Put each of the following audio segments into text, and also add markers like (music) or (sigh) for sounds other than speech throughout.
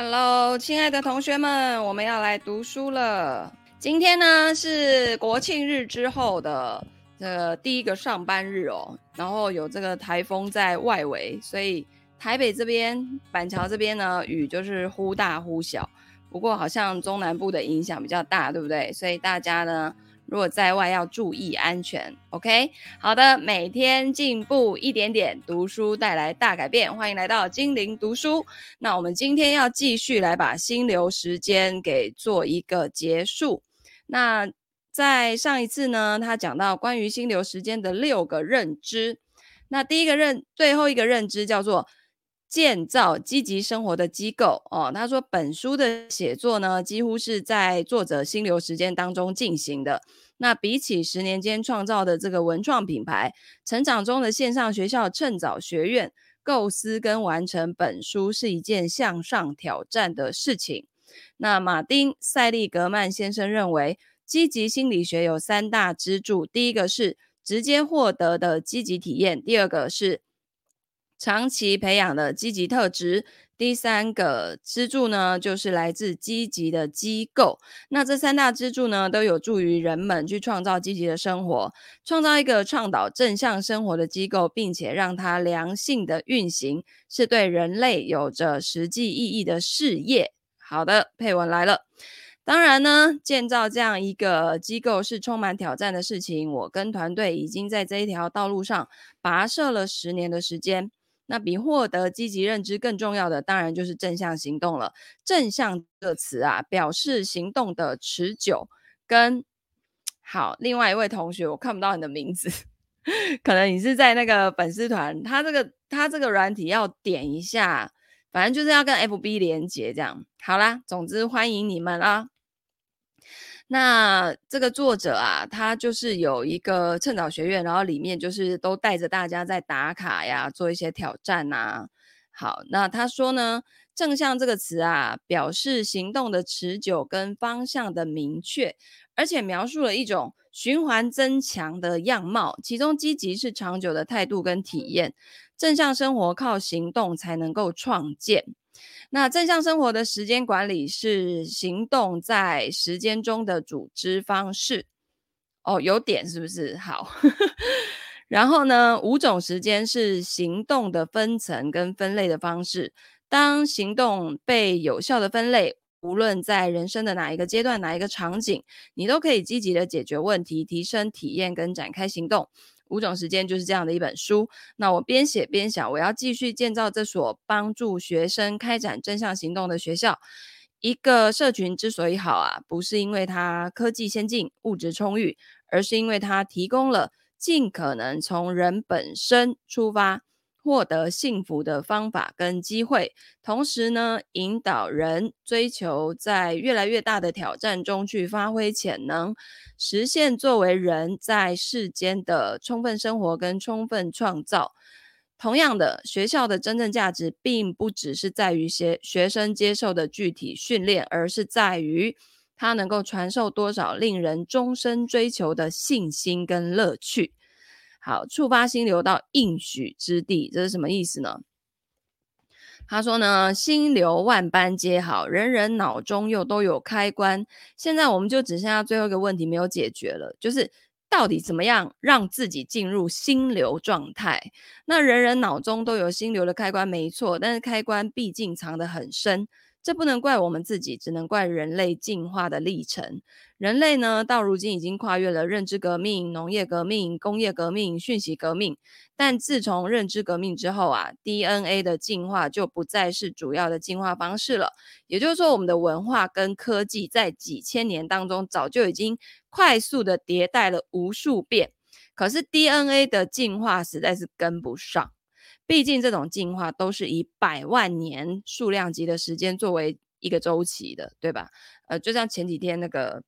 Hello，亲爱的同学们，我们要来读书了。今天呢是国庆日之后的这第一个上班日哦，然后有这个台风在外围，所以台北这边、板桥这边呢雨就是忽大忽小。不过好像中南部的影响比较大，对不对？所以大家呢。如果在外要注意安全，OK？好的，每天进步一点点，读书带来大改变。欢迎来到精灵读书。那我们今天要继续来把心流时间给做一个结束。那在上一次呢，他讲到关于心流时间的六个认知。那第一个认，最后一个认知叫做。建造积极生活的机构哦，他说本书的写作呢，几乎是在作者心流时间当中进行的。那比起十年间创造的这个文创品牌，成长中的线上学校趁早学院，构思跟完成本书是一件向上挑战的事情。那马丁·塞利格曼先生认为，积极心理学有三大支柱：第一个是直接获得的积极体验，第二个是。长期培养的积极特质，第三个支柱呢，就是来自积极的机构。那这三大支柱呢，都有助于人们去创造积极的生活，创造一个倡导正向生活的机构，并且让它良性的运行，是对人类有着实际意义的事业。好的，配文来了。当然呢，建造这样一个机构是充满挑战的事情。我跟团队已经在这一条道路上跋涉了十年的时间。那比获得积极认知更重要的，当然就是正向行动了。正向这个词啊，表示行动的持久跟好。另外一位同学，我看不到你的名字，(laughs) 可能你是在那个粉丝团，他这个他这个软体要点一下，反正就是要跟 FB 连接这样。好啦，总之欢迎你们啊。那这个作者啊，他就是有一个趁早学院，然后里面就是都带着大家在打卡呀，做一些挑战呐。好，那他说呢，正向这个词啊，表示行动的持久跟方向的明确，而且描述了一种循环增强的样貌，其中积极是长久的态度跟体验，正向生活靠行动才能够创建。那正向生活的时间管理是行动在时间中的组织方式哦，有点是不是？好，(laughs) 然后呢，五种时间是行动的分层跟分类的方式。当行动被有效的分类，无论在人生的哪一个阶段、哪一个场景，你都可以积极的解决问题、提升体验跟展开行动。五种时间就是这样的一本书。那我边写边想，我要继续建造这所帮助学生开展正向行动的学校。一个社群之所以好啊，不是因为它科技先进、物质充裕，而是因为它提供了尽可能从人本身出发，获得幸福的方法跟机会，同时呢，引导人追求在越来越大的挑战中去发挥潜能，实现作为人在世间的充分生活跟充分创造。同样的，学校的真正价值并不只是在于学学生接受的具体训练，而是在于它能够传授多少令人终身追求的信心跟乐趣。好，触发心流到应许之地，这是什么意思呢？他说呢，心流万般皆好，人人脑中又都有开关。现在我们就只剩下最后一个问题没有解决了，就是到底怎么样让自己进入心流状态？那人人脑中都有心流的开关，没错，但是开关毕竟藏得很深。这不能怪我们自己，只能怪人类进化的历程。人类呢，到如今已经跨越了认知革命、农业革命、工业革命、讯息革命。但自从认知革命之后啊，DNA 的进化就不再是主要的进化方式了。也就是说，我们的文化跟科技在几千年当中早就已经快速的迭代了无数遍，可是 DNA 的进化实在是跟不上。毕竟这种进化都是以百万年数量级的时间作为一个周期的，对吧？呃，就像前几天那个，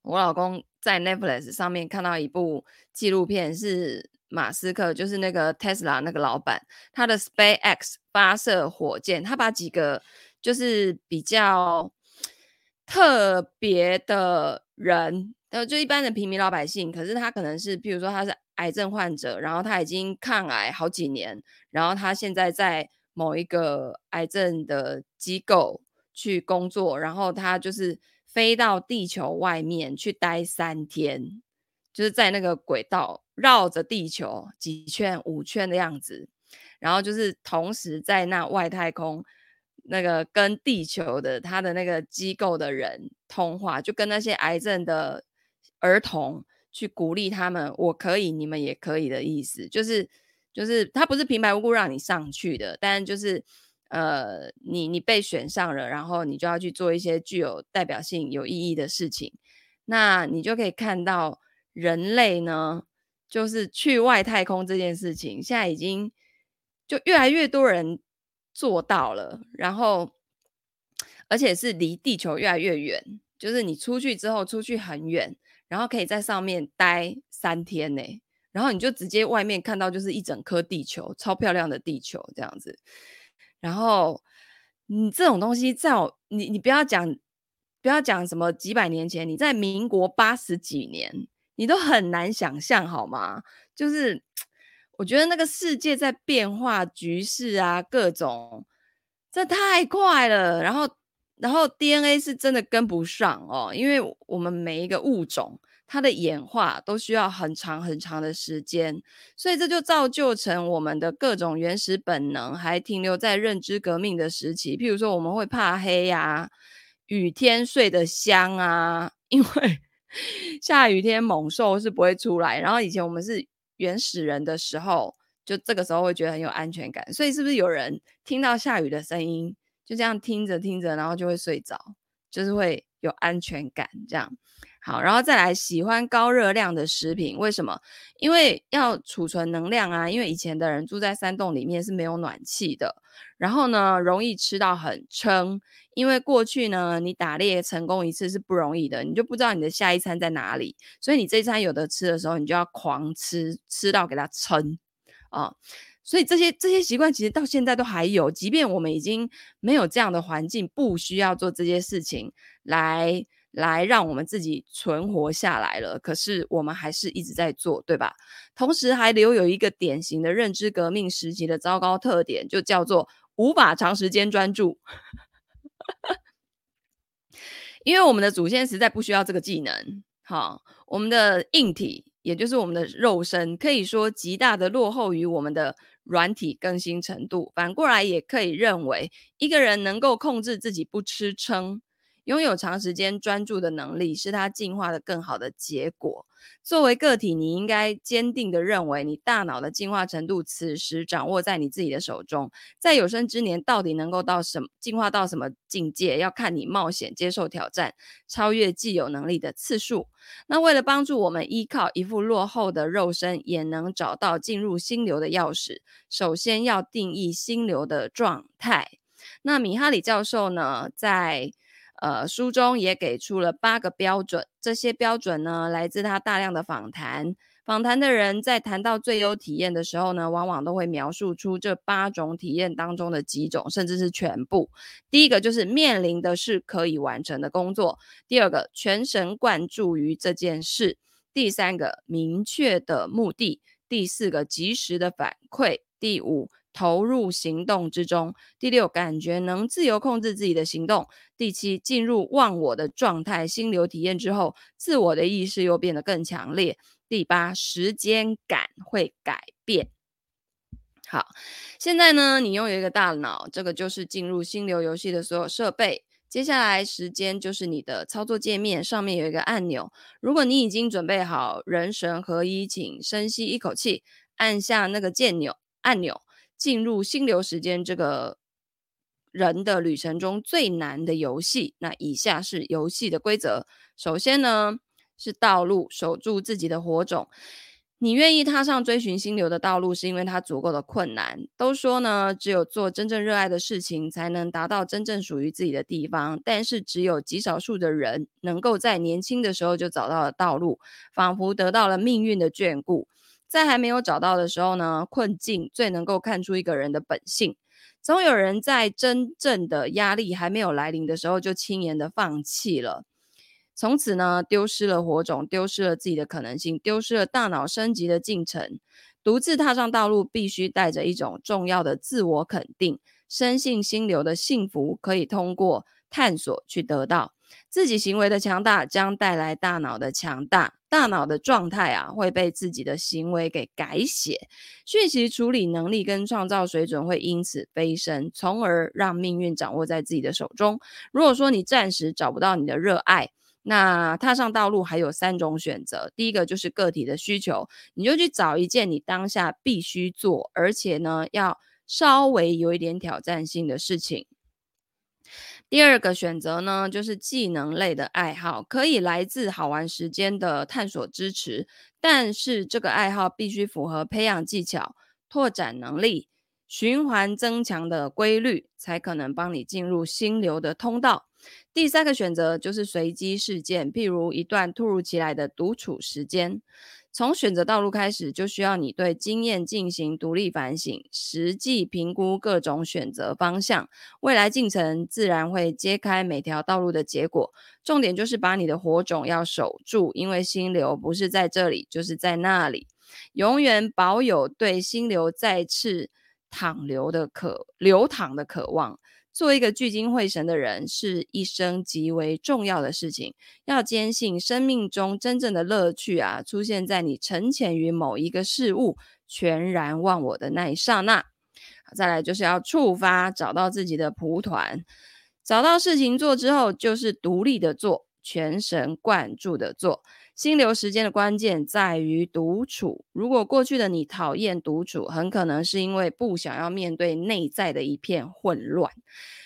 我老公在 Netflix 上面看到一部纪录片，是马斯克，就是那个 Tesla 那个老板，他的 SpaceX 发射火箭，他把几个就是比较特别的人，呃，就一般的平民老百姓，可是他可能是，譬如说他是。癌症患者，然后他已经抗癌好几年，然后他现在在某一个癌症的机构去工作，然后他就是飞到地球外面去待三天，就是在那个轨道绕着地球几圈、五圈的样子，然后就是同时在那外太空那个跟地球的他的那个机构的人通话，就跟那些癌症的儿童去鼓励他们，我可以，你们也可以的意思，就是。就是他不是平白无故让你上去的，但就是，呃，你你被选上了，然后你就要去做一些具有代表性、有意义的事情。那你就可以看到人类呢，就是去外太空这件事情，现在已经就越来越多人做到了，然后而且是离地球越来越远，就是你出去之后出去很远，然后可以在上面待三天呢。然后你就直接外面看到就是一整颗地球，超漂亮的地球这样子。然后你这种东西在我你你不要讲不要讲什么几百年前，你在民国八十几年，你都很难想象好吗？就是我觉得那个世界在变化，局势啊各种，这太快了。然后然后 DNA 是真的跟不上哦，因为我们每一个物种。它的演化都需要很长很长的时间，所以这就造就成我们的各种原始本能还停留在认知革命的时期。譬如说，我们会怕黑呀、雨天睡得香啊，因为 (laughs) 下雨天猛兽是不会出来。然后以前我们是原始人的时候，就这个时候会觉得很有安全感。所以是不是有人听到下雨的声音，就这样听着听着，然后就会睡着，就是会有安全感这样？好，然后再来喜欢高热量的食品，为什么？因为要储存能量啊。因为以前的人住在山洞里面是没有暖气的，然后呢，容易吃到很撑。因为过去呢，你打猎成功一次是不容易的，你就不知道你的下一餐在哪里，所以你这一餐有得吃的时候，你就要狂吃，吃到给它撑啊。所以这些这些习惯其实到现在都还有，即便我们已经没有这样的环境，不需要做这些事情来。来让我们自己存活下来了，可是我们还是一直在做，对吧？同时还留有一个典型的认知革命时期的糟糕特点，就叫做无法长时间专注。因为我们的祖先实在不需要这个技能，好，我们的硬体，也就是我们的肉身，可以说极大的落后于我们的软体更新程度。反过来也可以认为，一个人能够控制自己不吃撑。拥有长时间专注的能力是他进化的更好的结果。作为个体，你应该坚定地认为，你大脑的进化程度此时掌握在你自己的手中。在有生之年，到底能够到什么进化到什么境界，要看你冒险接受挑战，超越既有能力的次数。那为了帮助我们依靠一副落后的肉身，也能找到进入心流的钥匙，首先要定义心流的状态。那米哈里教授呢，在呃，书中也给出了八个标准，这些标准呢，来自他大量的访谈。访谈的人在谈到最优体验的时候呢，往往都会描述出这八种体验当中的几种，甚至是全部。第一个就是面临的是可以完成的工作；第二个，全神贯注于这件事；第三个，明确的目的；第四个，及时的反馈；第五，投入行动之中。第六，感觉能自由控制自己的行动。第七，进入忘我的状态，心流体验之后，自我的意识又变得更强烈。第八，时间感会改变。好，现在呢，你拥有一个大脑，这个就是进入心流游戏的所有设备。接下来，时间就是你的操作界面，上面有一个按钮。如果你已经准备好，人神合一，请深吸一口气，按下那个键钮按钮。进入心流时间这个人的旅程中最难的游戏，那以下是游戏的规则。首先呢，是道路，守住自己的火种。你愿意踏上追寻心流的道路，是因为它足够的困难。都说呢，只有做真正热爱的事情，才能达到真正属于自己的地方。但是，只有极少数的人能够在年轻的时候就找到了道路，仿佛得到了命运的眷顾。在还没有找到的时候呢，困境最能够看出一个人的本性。总有人在真正的压力还没有来临的时候，就轻言的放弃了，从此呢，丢失了火种，丢失了自己的可能性，丢失了大脑升级的进程。独自踏上道路，必须带着一种重要的自我肯定，深信心流的幸福可以通过探索去得到。自己行为的强大将带来大脑的强大，大脑的状态啊会被自己的行为给改写，讯息处理能力跟创造水准会因此飞升，从而让命运掌握在自己的手中。如果说你暂时找不到你的热爱，那踏上道路还有三种选择，第一个就是个体的需求，你就去找一件你当下必须做，而且呢要稍微有一点挑战性的事情。第二个选择呢，就是技能类的爱好，可以来自好玩时间的探索支持，但是这个爱好必须符合培养技巧、拓展能力、循环增强的规律，才可能帮你进入心流的通道。第三个选择就是随机事件，譬如一段突如其来的独处时间。从选择道路开始，就需要你对经验进行独立反省，实际评估各种选择方向。未来进程自然会揭开每条道路的结果。重点就是把你的火种要守住，因为心流不是在这里，就是在那里。永远保有对心流再次淌流的渴，流淌的渴望。做一个聚精会神的人是一生极为重要的事情。要坚信生命中真正的乐趣啊，出现在你沉潜于某一个事物，全然忘我的那一刹那。再来就是要触发，找到自己的蒲团，找到事情做之后，就是独立的做，全神贯注的做。心流时间的关键在于独处。如果过去的你讨厌独处，很可能是因为不想要面对内在的一片混乱。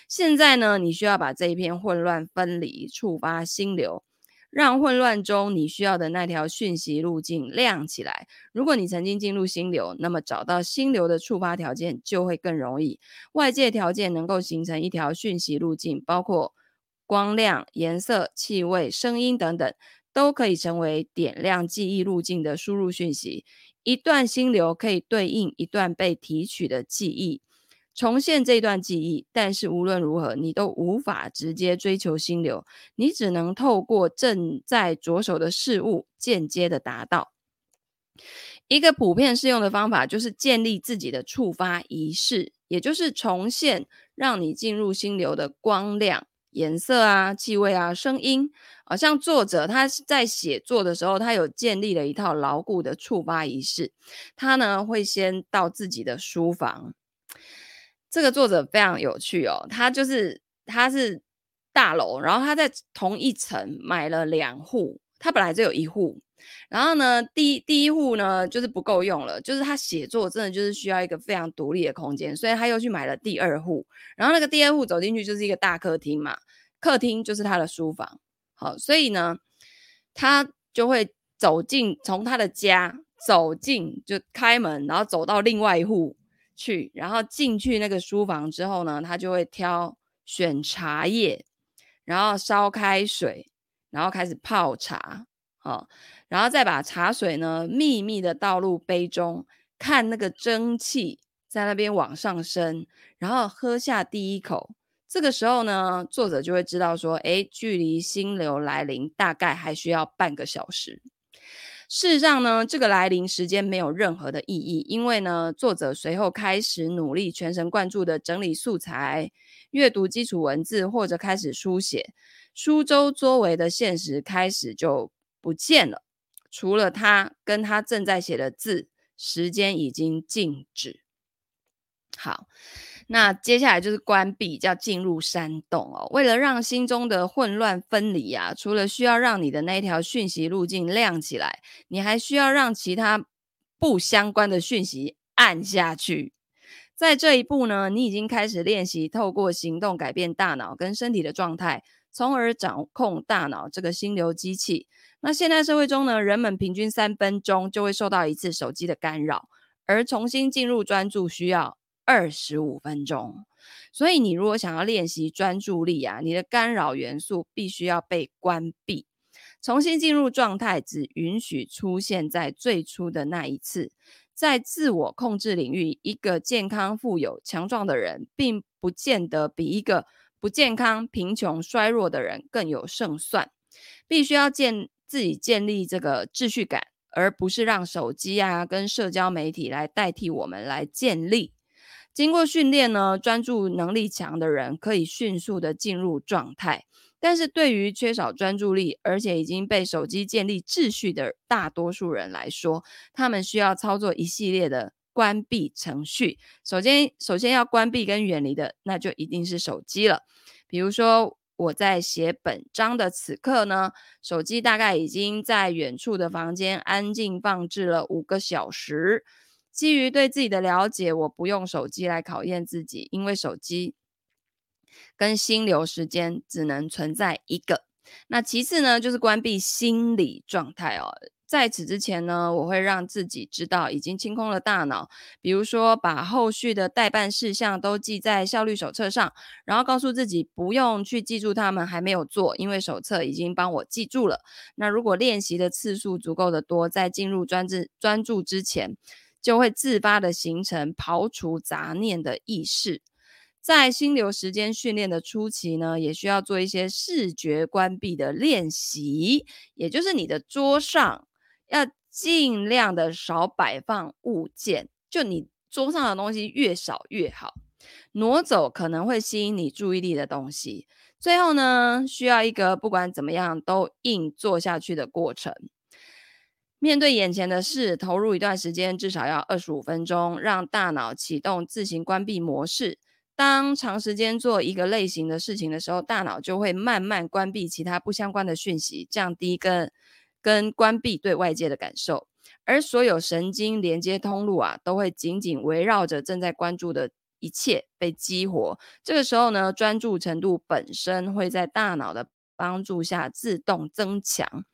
现在呢，你需要把这一片混乱分离，触发心流，让混乱中你需要的那条讯息路径亮起来。如果你曾经进入心流，那么找到心流的触发条件就会更容易。外界条件能够形成一条讯息路径，包括光亮、颜色、气味、声音等等。都可以成为点亮记忆路径的输入讯息。一段心流可以对应一段被提取的记忆，重现这段记忆。但是无论如何，你都无法直接追求心流，你只能透过正在着手的事物间接的达到。一个普遍适用的方法就是建立自己的触发仪式，也就是重现让你进入心流的光亮。颜色啊、气味啊、声音，啊像作者他在写作的时候，他有建立了一套牢固的触发仪式。他呢会先到自己的书房，这个作者非常有趣哦。他就是他是大楼，然后他在同一层买了两户，他本来就有一户。然后呢，第一第一户呢就是不够用了，就是他写作真的就是需要一个非常独立的空间，所以他又去买了第二户。然后那个第二户走进去就是一个大客厅嘛，客厅就是他的书房。好，所以呢，他就会走进，从他的家走进，就开门，然后走到另外一户去，然后进去那个书房之后呢，他就会挑选茶叶，然后烧开水，然后开始泡茶。好。然后再把茶水呢秘密的倒入杯中，看那个蒸汽在那边往上升，然后喝下第一口。这个时候呢，作者就会知道说，诶，距离心流来临大概还需要半个小时。事实上呢，这个来临时间没有任何的意义，因为呢，作者随后开始努力全神贯注的整理素材、阅读基础文字，或者开始书写，书周围的现实开始就不见了。除了他跟他正在写的字，时间已经静止。好，那接下来就是关闭，叫进入山洞哦。为了让心中的混乱分离啊，除了需要让你的那条讯息路径亮起来，你还需要让其他不相关的讯息暗下去。在这一步呢，你已经开始练习透过行动改变大脑跟身体的状态，从而掌控大脑这个心流机器。那现代社会中呢，人们平均三分钟就会受到一次手机的干扰，而重新进入专注需要二十五分钟。所以你如果想要练习专注力啊，你的干扰元素必须要被关闭，重新进入状态只允许出现在最初的那一次。在自我控制领域，一个健康、富有、强壮的人，并不见得比一个不健康、贫穷、衰弱的人更有胜算。必须要建。自己建立这个秩序感，而不是让手机啊跟社交媒体来代替我们来建立。经过训练呢，专注能力强的人可以迅速的进入状态。但是对于缺少专注力，而且已经被手机建立秩序的大多数人来说，他们需要操作一系列的关闭程序。首先，首先要关闭跟远离的，那就一定是手机了。比如说，我在写本章的此刻呢，手机大概已经在远处的房间安静放置了五个小时。基于对自己的了解，我不用手机来考验自己，因为手机跟心流时间只能存在一个。那其次呢，就是关闭心理状态哦。在此之前呢，我会让自己知道已经清空了大脑，比如说把后续的待办事项都记在效率手册上，然后告诉自己不用去记住他们还没有做，因为手册已经帮我记住了。那如果练习的次数足够的多，在进入专注专注之前，就会自发的形成刨除杂念的意识。在心流时间训练的初期呢，也需要做一些视觉关闭的练习，也就是你的桌上要尽量的少摆放物件，就你桌上的东西越少越好，挪走可能会吸引你注意力的东西。最后呢，需要一个不管怎么样都硬做下去的过程。面对眼前的事，投入一段时间，至少要二十五分钟，让大脑启动自行关闭模式。当长时间做一个类型的事情的时候，大脑就会慢慢关闭其他不相关的讯息，降低跟跟关闭对外界的感受。而所有神经连接通路啊，都会紧紧围绕着正在关注的一切被激活。这个时候呢，专注程度本身会在大脑的帮助下自动增强。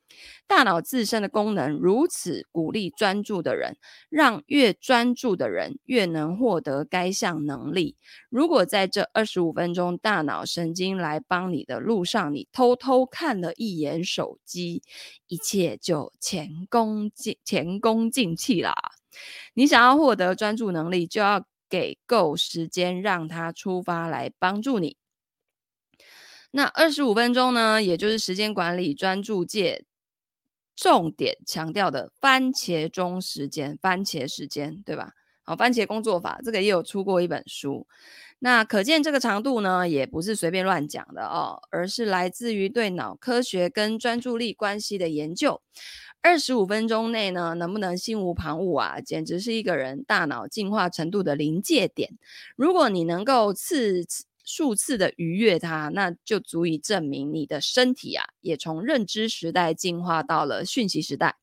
大脑自身的功能如此鼓励专注的人，让越专注的人越能获得该项能力。如果在这二十五分钟大脑神经来帮你的路上，你偷偷看了一眼手机，一切就前功尽前功尽弃啦。你想要获得专注能力，就要给够时间让它出发来帮助你。那二十五分钟呢，也就是时间管理专注界。重点强调的番茄钟时间，番茄时间，对吧？好，番茄工作法这个也有出过一本书。那可见这个长度呢，也不是随便乱讲的哦，而是来自于对脑科学跟专注力关系的研究。二十五分钟内呢，能不能心无旁骛啊？简直是一个人大脑进化程度的临界点。如果你能够次次数次的愉悦它，那就足以证明你的身体啊，也从认知时代进化到了讯息时代。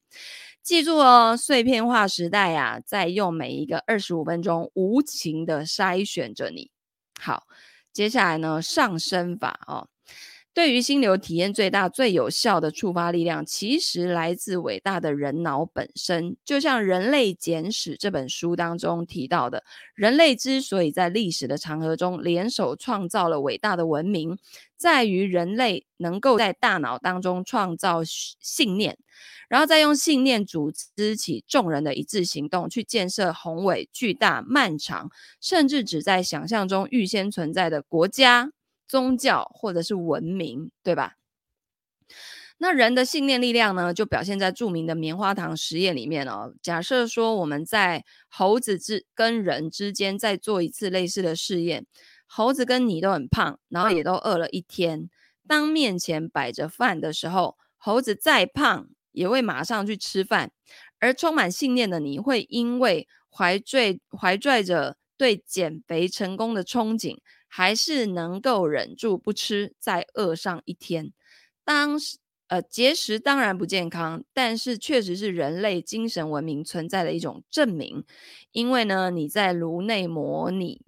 记住哦，碎片化时代啊，在用每一个二十五分钟无情的筛选着你。好，接下来呢，上升法哦。对于心流体验最大、最有效的触发力量，其实来自伟大的人脑本身。就像《人类简史》这本书当中提到的，人类之所以在历史的长河中联手创造了伟大的文明，在于人类能够在大脑当中创造信念，然后再用信念组织起众人的一致行动，去建设宏伟、巨大、漫长，甚至只在想象中预先存在的国家。宗教或者是文明，对吧？那人的信念力量呢，就表现在著名的棉花糖实验里面哦。假设说我们在猴子之跟人之间再做一次类似的试验，猴子跟你都很胖，然后也都饿了一天。当面前摆着饭的时候，猴子再胖也会马上去吃饭，而充满信念的你会因为怀揣怀揣着对减肥成功的憧憬。还是能够忍住不吃，再饿上一天。当时，呃，节食当然不健康，但是确实是人类精神文明存在的一种证明。因为呢，你在颅内模拟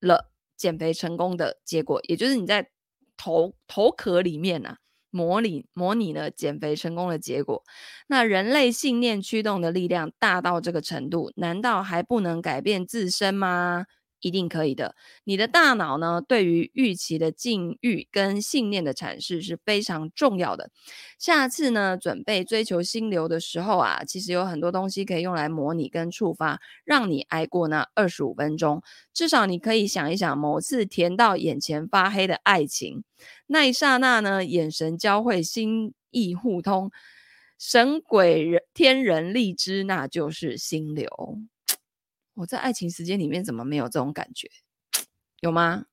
了减肥成功的结果，也就是你在头头壳里面啊，模拟模拟了减肥成功的结果。那人类信念驱动的力量大到这个程度，难道还不能改变自身吗？一定可以的。你的大脑呢，对于预期的境遇跟信念的阐释是非常重要的。下次呢，准备追求心流的时候啊，其实有很多东西可以用来模拟跟触发，让你挨过那二十五分钟。至少你可以想一想，某次甜到眼前发黑的爱情，那一刹那呢，眼神交汇，心意互通。神鬼人天人力之，那就是心流。我在爱情时间里面怎么没有这种感觉？有吗？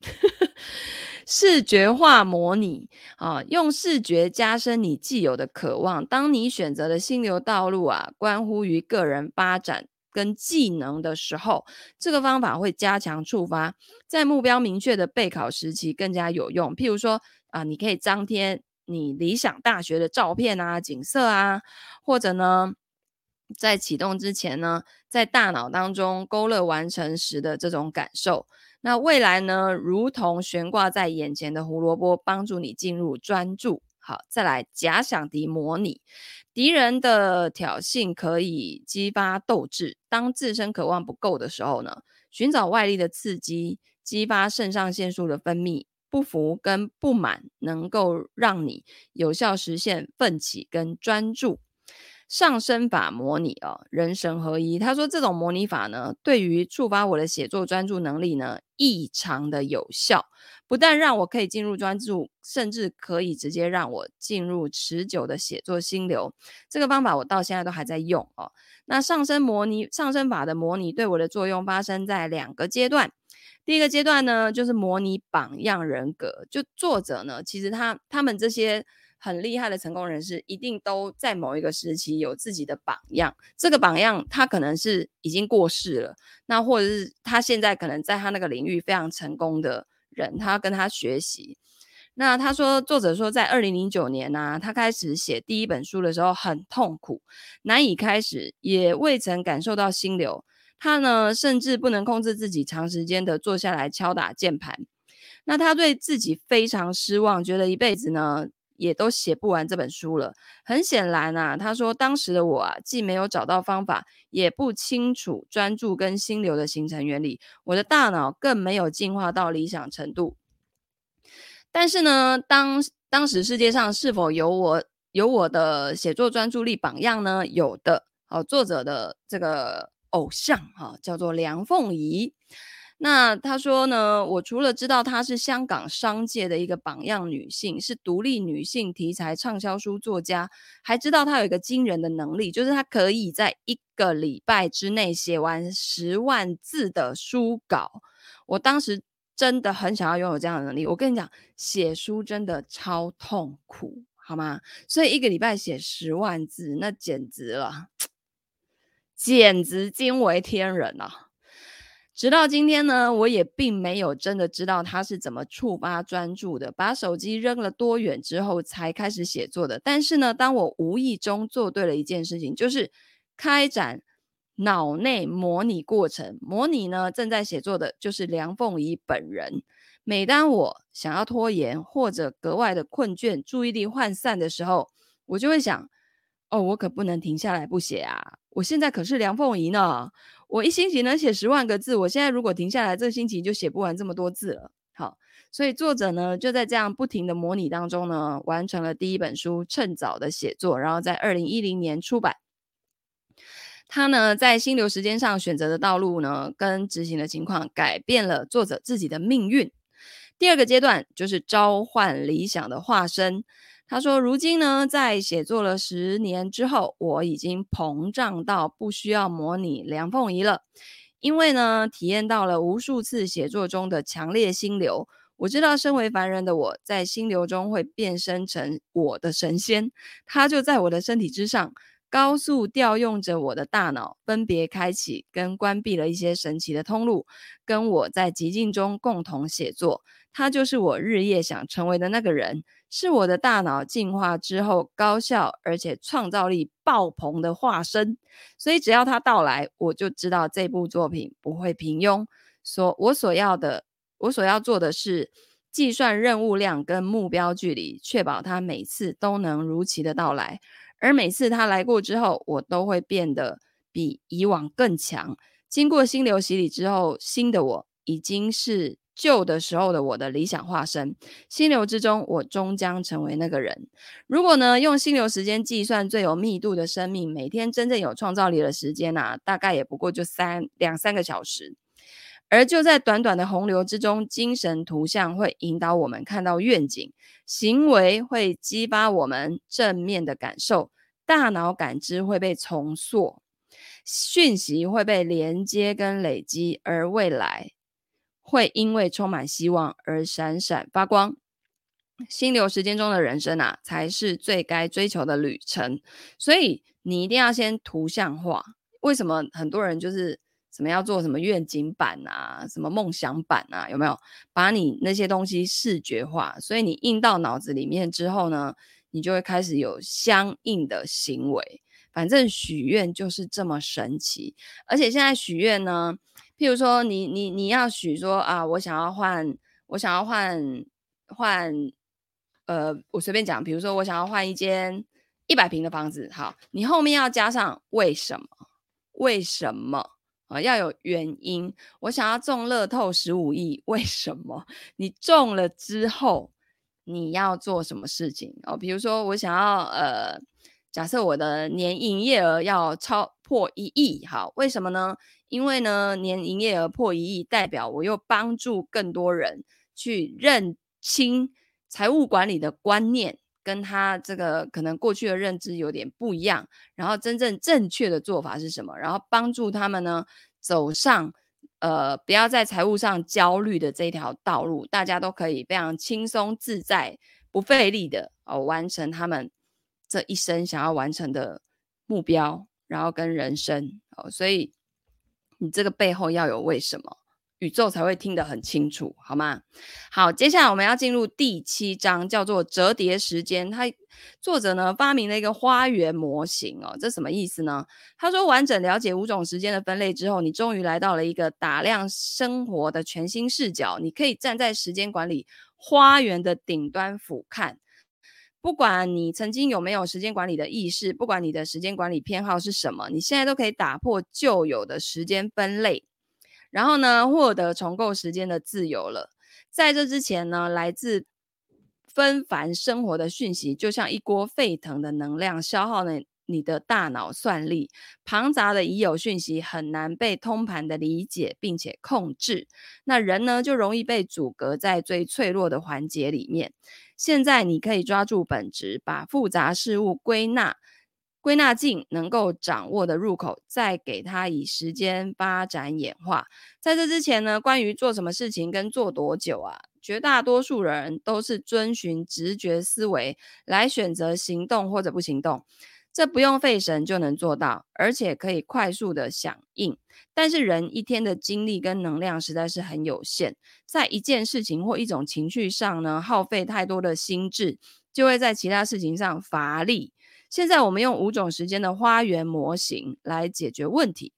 (laughs) 视觉化模拟啊，用视觉加深你既有的渴望。当你选择的心流道路啊，关乎于个人发展跟技能的时候，这个方法会加强触发，在目标明确的备考时期更加有用。譬如说啊，你可以张贴你理想大学的照片啊、景色啊，或者呢，在启动之前呢，在大脑当中勾勒完成时的这种感受。那未来呢，如同悬挂在眼前的胡萝卜，帮助你进入专注。好，再来假想敌模拟，敌人的挑衅可以激发斗志。当自身渴望不够的时候呢，寻找外力的刺激，激发肾上腺素的分泌。不服跟不满能够让你有效实现奋起跟专注。上升法模拟哦，人神合一。他说这种模拟法呢，对于触发我的写作专注能力呢，异常的有效。不但让我可以进入专注，甚至可以直接让我进入持久的写作心流。这个方法我到现在都还在用哦。那上升模拟上升法的模拟对我的作用发生在两个阶段。第一个阶段呢，就是模拟榜样人格。就作者呢，其实他他们这些。很厉害的成功人士，一定都在某一个时期有自己的榜样。这个榜样，他可能是已经过世了，那或者是他现在可能在他那个领域非常成功的人，他要跟他学习。那他说，作者说，在二零零九年呢、他开始写第一本书的时候很痛苦，难以开始，也未曾感受到心流。他呢，甚至不能控制自己长时间的坐下来敲打键盘。那他对自己非常失望，觉得一辈子呢。也都写不完这本书了。很显然啊，他说当时的我啊，既没有找到方法，也不清楚专注跟心流的形成原理，我的大脑更没有进化到理想程度。但是呢，当当时世界上是否有我有我的写作专注力榜样呢？有的，好，作者的这个偶像哈，叫做梁凤仪。那他说呢，我除了知道她是香港商界的一个榜样女性，是独立女性题材畅销书作家，还知道她有一个惊人的能力，就是她可以在一个礼拜之内写完十万字的书稿。我当时真的很想要拥有这样的能力。我跟你讲，写书真的超痛苦，好吗？所以一个礼拜写十万字，那简直了，(tsk) 简直惊为天人啊！直到今天呢，我也并没有真的知道他是怎么触发专注的，把手机扔了多远之后才开始写作的。但是呢，当我无意中做对了一件事情，就是开展脑内模拟过程。模拟呢，正在写作的就是梁凤仪本人。每当我想要拖延或者格外的困倦、注意力涣散的时候，我就会想：哦，我可不能停下来不写啊！我现在可是梁凤仪呢。我一星期能写十万个字，我现在如果停下来，这星期就写不完这么多字了。好，所以作者呢就在这样不停的模拟当中呢，完成了第一本书，趁早的写作，然后在二零一零年出版。他呢在心流时间上选择的道路呢，跟执行的情况改变了作者自己的命运。第二个阶段就是召唤理想的化身。他说：“如今呢，在写作了十年之后，我已经膨胀到不需要模拟梁凤仪了，因为呢，体验到了无数次写作中的强烈心流。我知道，身为凡人的我在心流中会变身成我的神仙，他就在我的身体之上，高速调用着我的大脑，分别开启跟关闭了一些神奇的通路，跟我在极境中共同写作。他就是我日夜想成为的那个人。”是我的大脑进化之后高效而且创造力爆棚的化身，所以只要他到来，我就知道这部作品不会平庸。所我所要的，我所要做的是计算任务量跟目标距离，确保他每次都能如期的到来。而每次他来过之后，我都会变得比以往更强。经过心流洗礼之后，新的我已经是。旧的时候的我的理想化身，心流之中，我终将成为那个人。如果呢，用心流时间计算最有密度的生命，每天真正有创造力的时间啊，大概也不过就三两三个小时。而就在短短的洪流之中，精神图像会引导我们看到愿景，行为会激发我们正面的感受，大脑感知会被重塑，讯息会被连接跟累积，而未来会因为充满希望而闪闪发光。心流时间中的人生啊，才是最该追求的旅程。所以你一定要先图像化。为什么很多人就是什么要做什么愿景版啊，什么梦想版啊？有没有把你那些东西视觉化？所以你印到脑子里面之后呢，你就会开始有相应的行为。反正许愿就是这么神奇。而且现在许愿呢，譬如说你你你要许说啊，我想要换，我想要换换。呃，我随便讲，比如说我想要换一间一百平的房子，好，你后面要加上为什么？为什么啊？要有原因。我想要中乐透十五亿，为什么？你中了之后你要做什么事情？哦，比如说我想要呃，假设我的年营业额要超破一亿，好，为什么呢？因为呢，年营业额破一亿，代表我又帮助更多人去认清。财务管理的观念跟他这个可能过去的认知有点不一样，然后真正正确的做法是什么？然后帮助他们呢走上呃不要在财务上焦虑的这条道路，大家都可以非常轻松自在、不费力的哦完成他们这一生想要完成的目标，然后跟人生哦，所以你这个背后要有为什么？宇宙才会听得很清楚，好吗？好，接下来我们要进入第七章，叫做折叠时间。它作者呢发明了一个花园模型哦，这什么意思呢？他说，完整了解五种时间的分类之后，你终于来到了一个打量生活的全新视角。你可以站在时间管理花园的顶端俯瞰，不管你曾经有没有时间管理的意识，不管你的时间管理偏好是什么，你现在都可以打破旧有的时间分类。然后呢，获得重构时间的自由了。在这之前呢，来自纷繁生活的讯息，就像一锅沸腾的能量，消耗了你的大脑算力。庞杂的已有讯息很难被通盘的理解并且控制，那人呢，就容易被阻隔在最脆弱的环节里面。现在你可以抓住本质，把复杂事物归纳。归纳进能够掌握的入口，再给它以时间发展演化。在这之前呢，关于做什么事情跟做多久啊，绝大多数人都是遵循直觉思维来选择行动或者不行动，这不用费神就能做到，而且可以快速的响应。但是人一天的精力跟能量实在是很有限，在一件事情或一种情绪上呢，耗费太多的心智，就会在其他事情上乏力。现在我们用五种时间的花园模型来解决问题。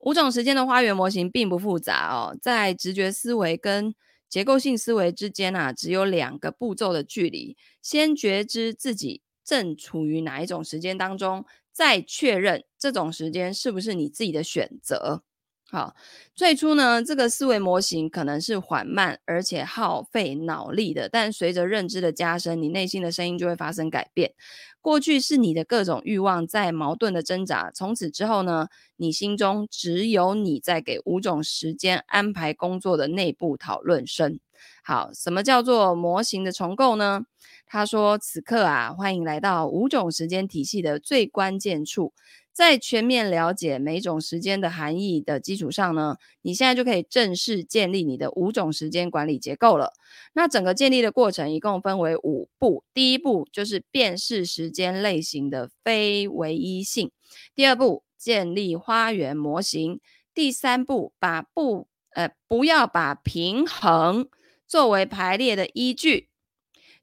五种时间的花园模型并不复杂哦，在直觉思维跟结构性思维之间啊，只有两个步骤的距离。先觉知自己正处于哪一种时间当中，再确认这种时间是不是你自己的选择。好，最初呢，这个思维模型可能是缓慢而且耗费脑力的，但随着认知的加深，你内心的声音就会发生改变。过去是你的各种欲望在矛盾的挣扎，从此之后呢，你心中只有你在给五种时间安排工作的内部讨论声。好，什么叫做模型的重构呢？他说：“此刻啊，欢迎来到五种时间体系的最关键处。”在全面了解每种时间的含义的基础上呢，你现在就可以正式建立你的五种时间管理结构了。那整个建立的过程一共分为五步，第一步就是辨识时间类型的非唯一性；第二步建立花园模型；第三步把不呃不要把平衡作为排列的依据；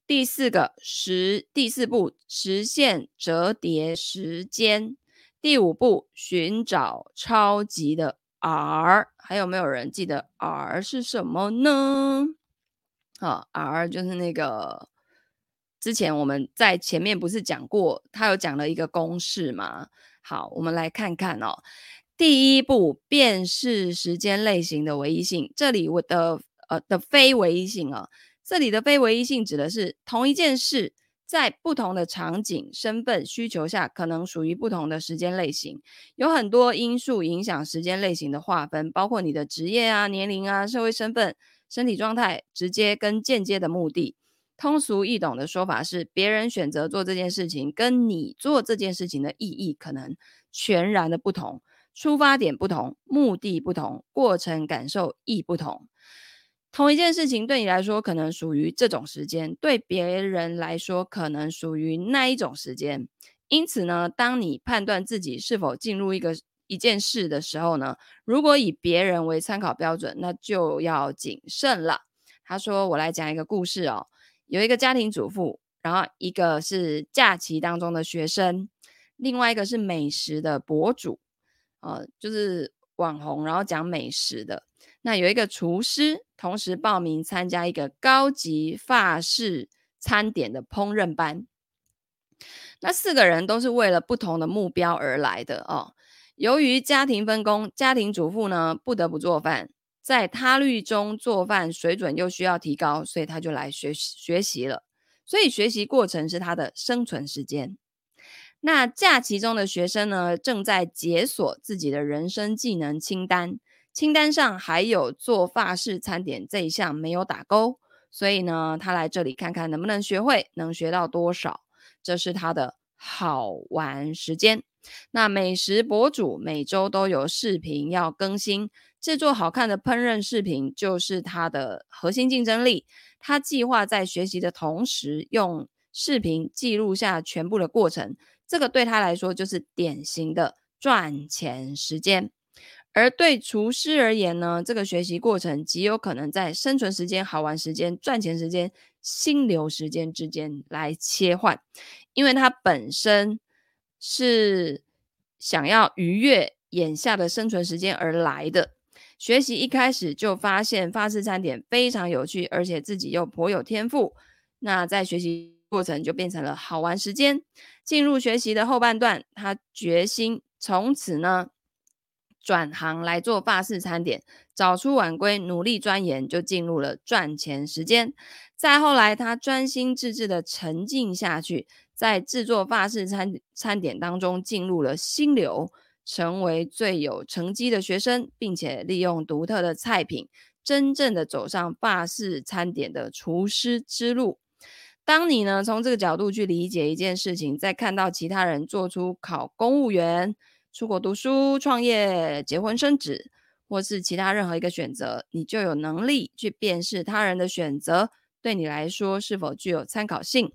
第四个实第四步实现折叠时间。第五步，寻找超级的 R，还有没有人记得 R 是什么呢？好，R 就是那个之前我们在前面不是讲过，他有讲了一个公式吗？好，我们来看看哦。第一步，辨识时间类型的唯一性，这里我的呃的非唯一性啊，这里的非唯一性指的是同一件事。在不同的场景、身份、需求下，可能属于不同的时间类型。有很多因素影响时间类型的划分，包括你的职业啊、年龄啊、社会身份、身体状态、直接跟间接的目的。通俗易懂的说法是，别人选择做这件事情，跟你做这件事情的意义可能全然的不同，出发点不同，目的不同，过程感受亦不同。同一件事情对你来说可能属于这种时间，对别人来说可能属于那一种时间。因此呢，当你判断自己是否进入一个一件事的时候呢，如果以别人为参考标准，那就要谨慎了。他说：“我来讲一个故事哦。”有一个家庭主妇，然后一个是假期当中的学生，另外一个是美食的博主，呃，就是网红，然后讲美食的。那有一个厨师，同时报名参加一个高级法式餐点的烹饪班。那四个人都是为了不同的目标而来的哦。由于家庭分工，家庭主妇呢不得不做饭。在他律中做饭水准又需要提高，所以他就来学学习了。所以学习过程是他的生存时间。那假期中的学生呢，正在解锁自己的人生技能清单，清单上还有做法式餐点这一项没有打勾，所以呢，他来这里看看能不能学会，能学到多少，这是他的好玩时间。那美食博主每周都有视频要更新，制作好看的烹饪视频就是他的核心竞争力。他计划在学习的同时，用视频记录下全部的过程，这个对他来说就是典型的赚钱时间。而对厨师而言呢，这个学习过程极有可能在生存时间、好玩时间、赚钱时间、心流时间之间来切换，因为他本身。是想要逾越眼下的生存时间而来的。学习一开始就发现法式餐点非常有趣，而且自己又颇有天赋。那在学习过程就变成了好玩时间。进入学习的后半段，他决心从此呢转行来做法式餐点，早出晚归，努力钻研，就进入了赚钱时间。再后来，他专心致志的沉浸下去。在制作法式餐餐点当中进入了心流，成为最有成绩的学生，并且利用独特的菜品，真正的走上法式餐点的厨师之路。当你呢从这个角度去理解一件事情，再看到其他人做出考公务员、出国读书、创业、结婚生子，或是其他任何一个选择，你就有能力去辨识他人的选择对你来说是否具有参考性。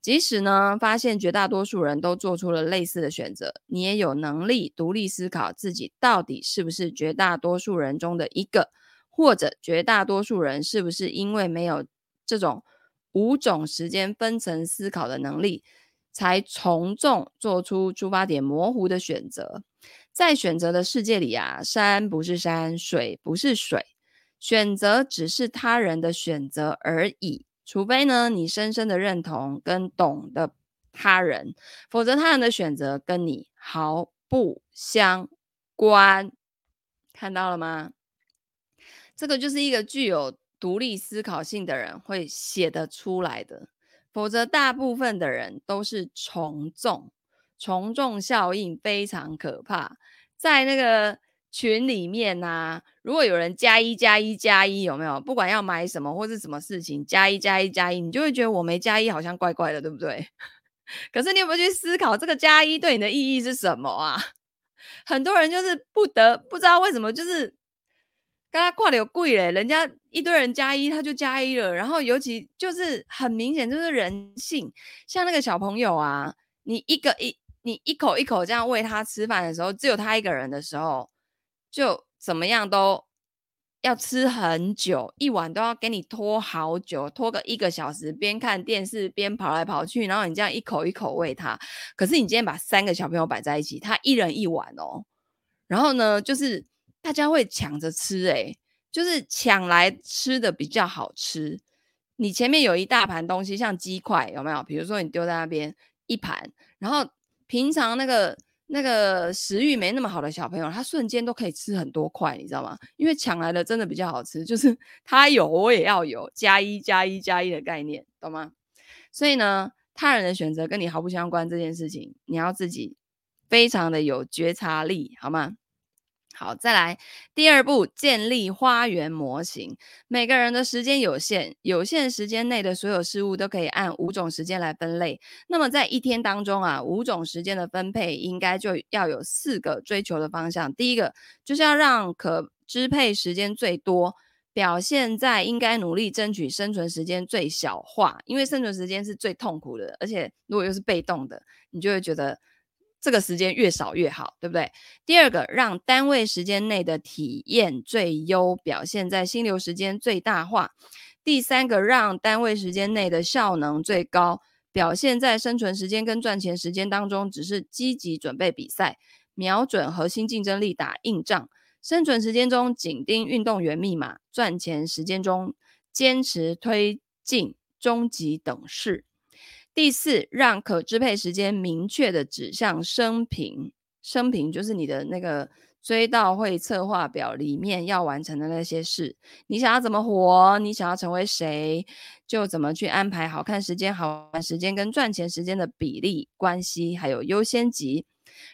即使呢，发现绝大多数人都做出了类似的选择，你也有能力独立思考自己到底是不是绝大多数人中的一个，或者绝大多数人是不是因为没有这种五种时间分层思考的能力，才从众做出出发点模糊的选择。在选择的世界里啊，山不是山，水不是水，选择只是他人的选择而已。除非呢，你深深的认同跟懂得他人，否则他人的选择跟你毫不相关。看到了吗？这个就是一个具有独立思考性的人会写得出来的，否则大部分的人都是从众，从众效应非常可怕，在那个。群里面呐、如果有人加一加一加一，有没有？不管要买什么或是什么事情，加一加一加一，你就会觉得我没加一好像怪怪的，对不对？(laughs) 可是你有没有去思考这个加一对你的意义是什么啊？(laughs) 很多人就是不得不知道为什么，就是跟他挂的有贵嘞，人家一堆人加一，他就加一了。然后尤其就是很明显就是人性，像那个小朋友啊，你一个一你一口一口这样喂他吃饭的时候，只有他一个人的时候。就怎么样都要吃很久，一碗都要给你拖好久，拖个一个小时，边看电视边跑来跑去，然后你这样一口一口喂他。可是你今天把三个小朋友摆在一起，他一人一碗哦，然后呢，就是大家会抢着吃，诶，就是抢来吃的比较好吃。你前面有一大盘东西，像鸡块，有没有？比如说你丢在那边一盘，然后平常那个。那个食欲没那么好的小朋友，他瞬间都可以吃很多块，你知道吗？因为抢来的真的比较好吃，就是 (laughs) 他有我也要有，加一加一加一的概念，懂吗？所以呢，他人的选择跟你毫不相关这件事情，你要自己非常的有觉察力，好吗？好，再来第二步，建立花园模型。每个人的时间有限，有限时间内的所有事物都可以按五种时间来分类。那么在一天当中啊，五种时间的分配应该就要有四个追求的方向。第一个就是要让可支配时间最多，表现在应该努力争取生存时间最小化，因为生存时间是最痛苦的，而且如果又是被动的，你就会觉得。这个时间越少越好，对不对？第二个，让单位时间内的体验最优，表现在心流时间最大化。第三个，让单位时间内的效能最高，表现在生存时间跟赚钱时间当中，只是积极准备比赛，瞄准核心竞争力打硬仗。生存时间中紧盯运动员密码，赚钱时间中坚持推进终极等式。第四，让可支配时间明确的指向生平。生平就是你的那个追悼会策划表里面要完成的那些事。你想要怎么活？你想要成为谁？就怎么去安排好看时间、好玩时间跟赚钱时间的比例关系，还有优先级。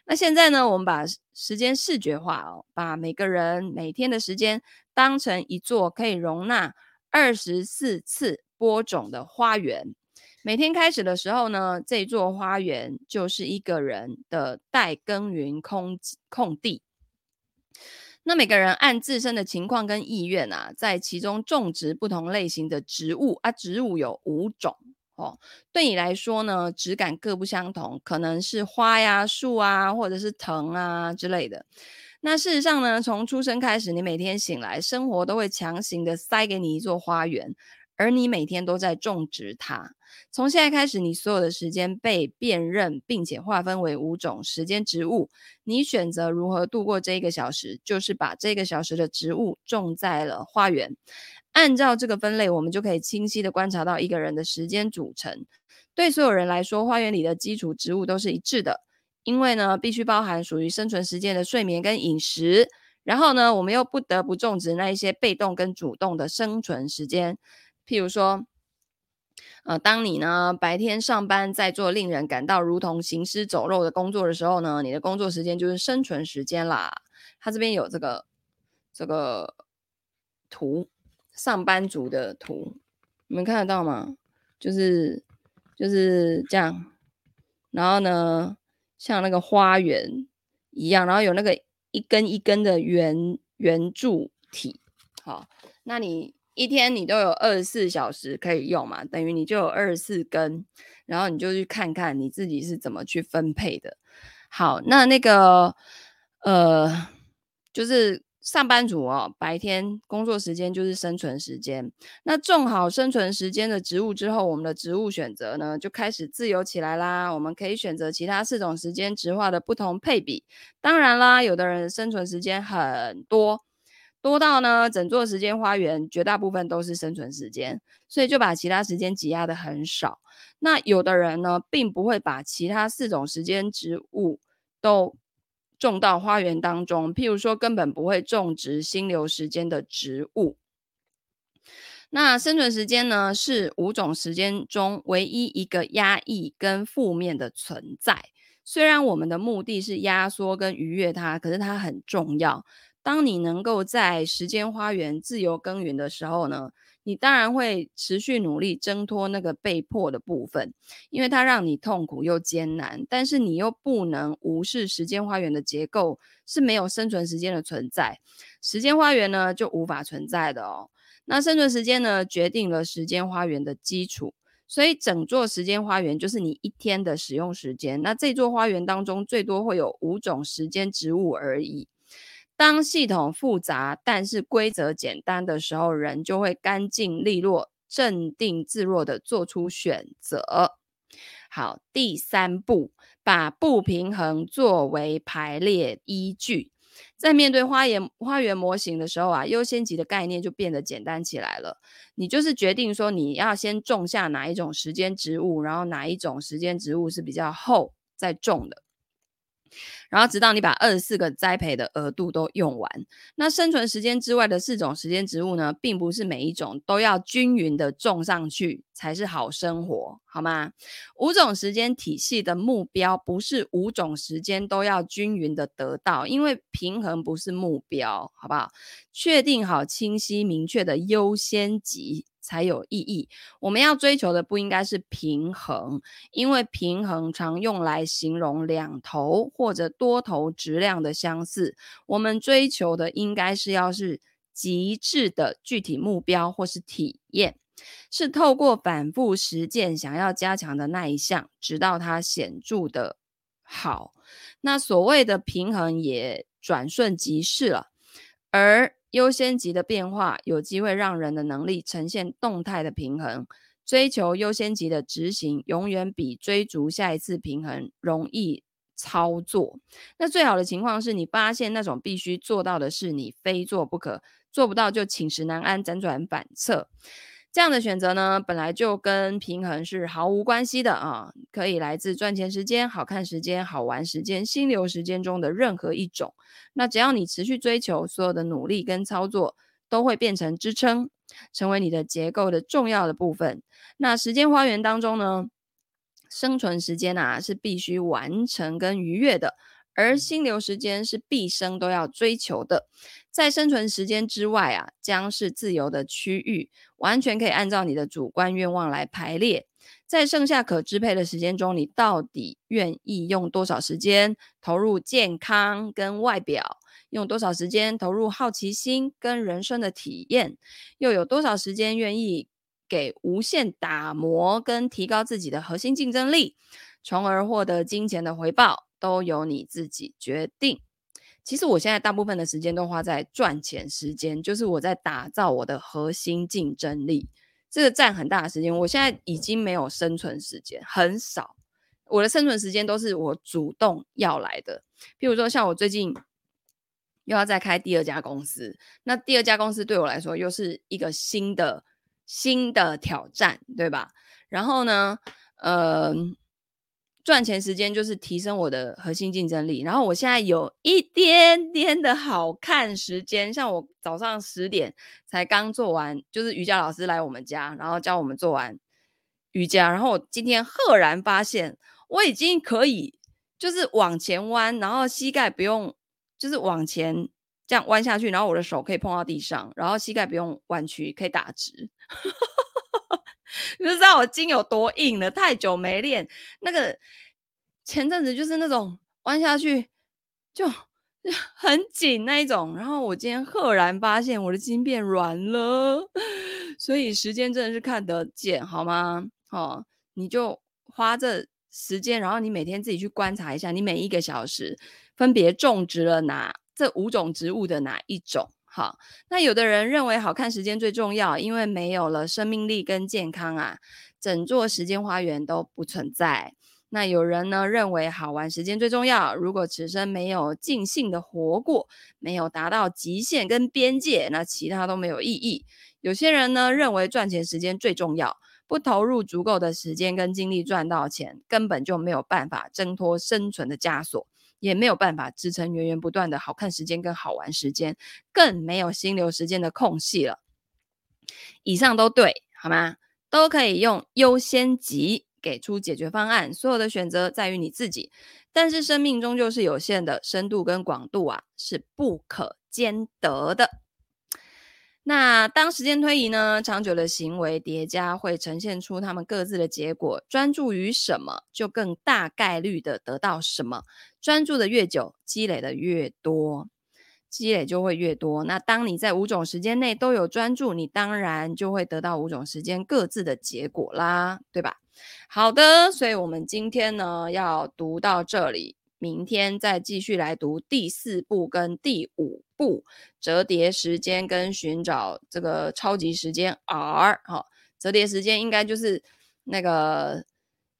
那现在呢，我们把时间视觉化哦，把每个人每天的时间当成一座可以容纳二十四次播种的花园。每天开始的时候呢，这座花园就是一个人的待耕耘空空地。那每个人按自身的情况跟意愿啊，在其中种植不同类型的植物啊，植物有五种哦。对你来说呢，质感各不相同，可能是花呀、树啊，或者是藤啊之类的。那事实上呢，从出生开始，你每天醒来，生活都会强行的塞给你一座花园。而你每天都在种植它。从现在开始，你所有的时间被辨认，并且划分为五种时间植物。你选择如何度过这一个小时，就是把这个小时的植物种在了花园。按照这个分类，我们就可以清晰地观察到一个人的时间组成。对所有人来说，花园里的基础植物都是一致的，因为呢，必须包含属于生存时间的睡眠跟饮食。然后呢，我们又不得不种植那一些被动跟主动的生存时间。譬如说，呃，当你呢白天上班在做令人感到如同行尸走肉的工作的时候呢，你的工作时间就是生存时间啦。它这边有这个这个图，上班族的图，你们看得到吗？就是就是这样，然后呢，像那个花园一样，然后有那个一根一根的圆圆柱体。好，那你。一天你都有二十四小时可以用嘛，等于你就有二十四根，然后你就去看看你自己是怎么去分配的。好，那那个呃，就是上班族哦，白天工作时间就是生存时间。那种好生存时间的植物之后，我们的植物选择呢就开始自由起来啦。我们可以选择其他四种时间植化的不同配比。当然啦，有的人生存时间很多。多到呢，整座时间花园绝大部分都是生存时间，所以就把其他时间挤压得很少。那有的人呢，并不会把其他四种时间植物都种到花园当中，譬如说根本不会种植心流时间的植物。那生存时间呢，是五种时间中唯一一个压抑跟负面的存在。虽然我们的目的是压缩跟愉悦它，可是它很重要。当你能够在时间花园自由耕耘的时候呢，你当然会持续努力挣脱那个被迫的部分，因为它让你痛苦又艰难。但是你又不能无视时间花园的结构是没有生存时间的存在，时间花园呢就无法存在的哦。那生存时间呢决定了时间花园的基础，所以整座时间花园就是你一天的使用时间。那这座花园当中最多会有五种时间植物而已。当系统复杂，但是规则简单的时候，人就会干净利落、镇定自若地做出选择。好，第三步，把不平衡作为排列依据。在面对花园花园模型的时候啊，优先级的概念就变得简单起来了。你就是决定说，你要先种下哪一种时间植物，然后哪一种时间植物是比较后再种的。然后直到你把二十四个栽培的额度都用完。那生存时间之外的四种时间植物呢，并不是每一种都要均匀的种上去才是好生活，好吗？五种时间体系的目标不是五种时间都要均匀的得到，因为平衡不是目标，好不好？确定好清晰明确的优先级。才有意义。我们要追求的不应该是平衡，因为平衡常用来形容两头或者多头质量的相似。我们追求的应该是要是极致的具体目标或是体验，是透过反复实践想要加强的那一项，直到它显著的好。那所谓的平衡也转瞬即逝了，而。优先级的变化有机会让人的能力呈现动态的平衡，追求优先级的执行永远比追逐下一次平衡容易操作。那最好的情况是你发现那种必须做到的事你非做不可，做不到就寝食难安，辗转反侧。这样的选择呢，本来就跟平衡是毫无关系的啊，可以来自赚钱时间、好看时间、好玩时间、心流时间中的任何一种。那只要你持续追求，所有的努力跟操作都会变成支撑，成为你的结构的重要的部分。那时间花园当中呢，生存时间啊是必须完成跟愉悦的。而心流时间是毕生都要追求的，在生存时间之外啊，将是自由的区域，完全可以按照你的主观愿望来排列。在剩下可支配的时间中，你到底愿意用多少时间投入健康跟外表？用多少时间投入好奇心跟人生的体验？又有多少时间愿意给无限打磨跟提高自己的核心竞争力，从而获得金钱的回报？都由你自己决定。其实我现在大部分的时间都花在赚钱时间，就是我在打造我的核心竞争力，这个占很大的时间。我现在已经没有生存时间，很少。我的生存时间都是我主动要来的。譬如说，像我最近又要再开第二家公司，那第二家公司对我来说又是一个新的新的挑战，对吧？然后呢，呃。赚钱时间就是提升我的核心竞争力，然后我现在有一点点的好看时间，像我早上十点才刚做完，就是瑜伽老师来我们家，然后教我们做完瑜伽，然后我今天赫然发现我已经可以就是往前弯，然后膝盖不用就是往前这样弯下去，然后我的手可以碰到地上，然后膝盖不用弯曲，可以打直。(laughs) 你就知道我筋有多硬了，太久没练。那个前阵子就是那种弯下去就很紧那一种，然后我今天赫然发现我的筋变软了。(laughs) 所以时间真的是看得见，好吗？哦，你就花这时间，然后你每天自己去观察一下，你每一个小时分别种植了哪这五种植物的哪一种。好，那有的人认为好看时间最重要，因为没有了生命力跟健康啊，整座时间花园都不存在。那有人呢认为好玩时间最重要，如果此生没有尽兴的活过，没有达到极限跟边界，那其他都没有意义。有些人呢认为赚钱时间最重要，不投入足够的时间跟精力赚到钱，根本就没有办法挣脱生存的枷锁。也没有办法支撑源源不断的好看时间跟好玩时间，更没有心流时间的空隙了。以上都对，好吗？都可以用优先级给出解决方案，所有的选择在于你自己。但是生命终究是有限的，深度跟广度啊是不可兼得的。那当时间推移呢，长久的行为叠加会呈现出他们各自的结果。专注于什么，就更大概率的得到什么。专注的越久，积累的越多，积累就会越多。那当你在五种时间内都有专注，你当然就会得到五种时间各自的结果啦，对吧？好的，所以我们今天呢要读到这里。明天再继续来读第四部跟第五部折叠时间跟寻找这个超级时间 R 哈，折叠时间应该就是那个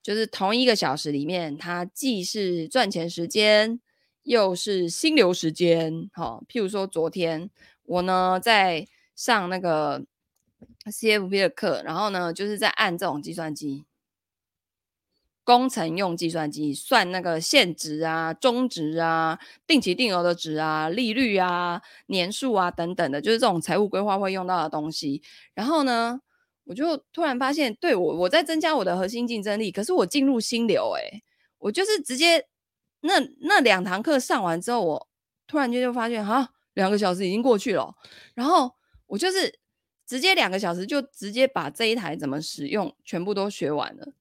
就是同一个小时里面，它既是赚钱时间又是心流时间哈。譬如说昨天我呢在上那个 CFP 的课，然后呢就是在按这种计算机。工程用计算机算那个现值啊、终值啊、定期定额的值啊、利率啊、年数啊等等的，就是这种财务规划会用到的东西。然后呢，我就突然发现，对，我我在增加我的核心竞争力，可是我进入心流，诶，我就是直接那那两堂课上完之后，我突然间就发现，哈，两个小时已经过去了，然后我就是。直接两个小时就直接把这一台怎么使用全部都学完了，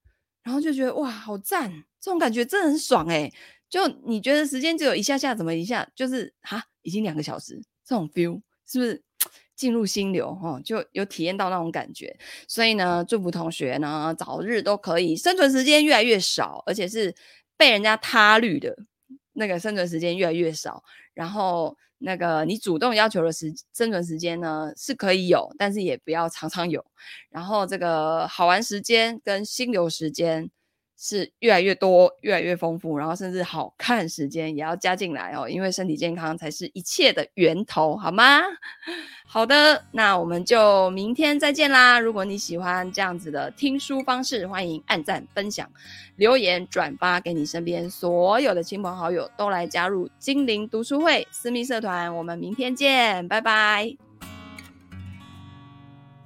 然后就觉得哇，好赞！这种感觉真的很爽诶。就你觉得时间只有一下下，怎么一下就是哈，已经两个小时，这种 feel 是不是 (tsk) 进入心流哦？就有体验到那种感觉。所以呢，祝福同学呢早日都可以生存时间越来越少，而且是被人家他律的那个生存时间越来越少，然后。那个你主动要求的时生存时间呢，是可以有，但是也不要常常有。然后这个好玩时间跟心流时间是越来越多、越来越丰富，然后甚至好看时间也要加进来哦，因为身体健康才是一切的源头，好吗？好的，那我们就明天再见啦！如果你喜欢这样子的听书方式，欢迎按赞、分享、留言、转发给你身边所有的亲朋好友，都来加入精灵读书会私密社团。我们明天见，拜拜。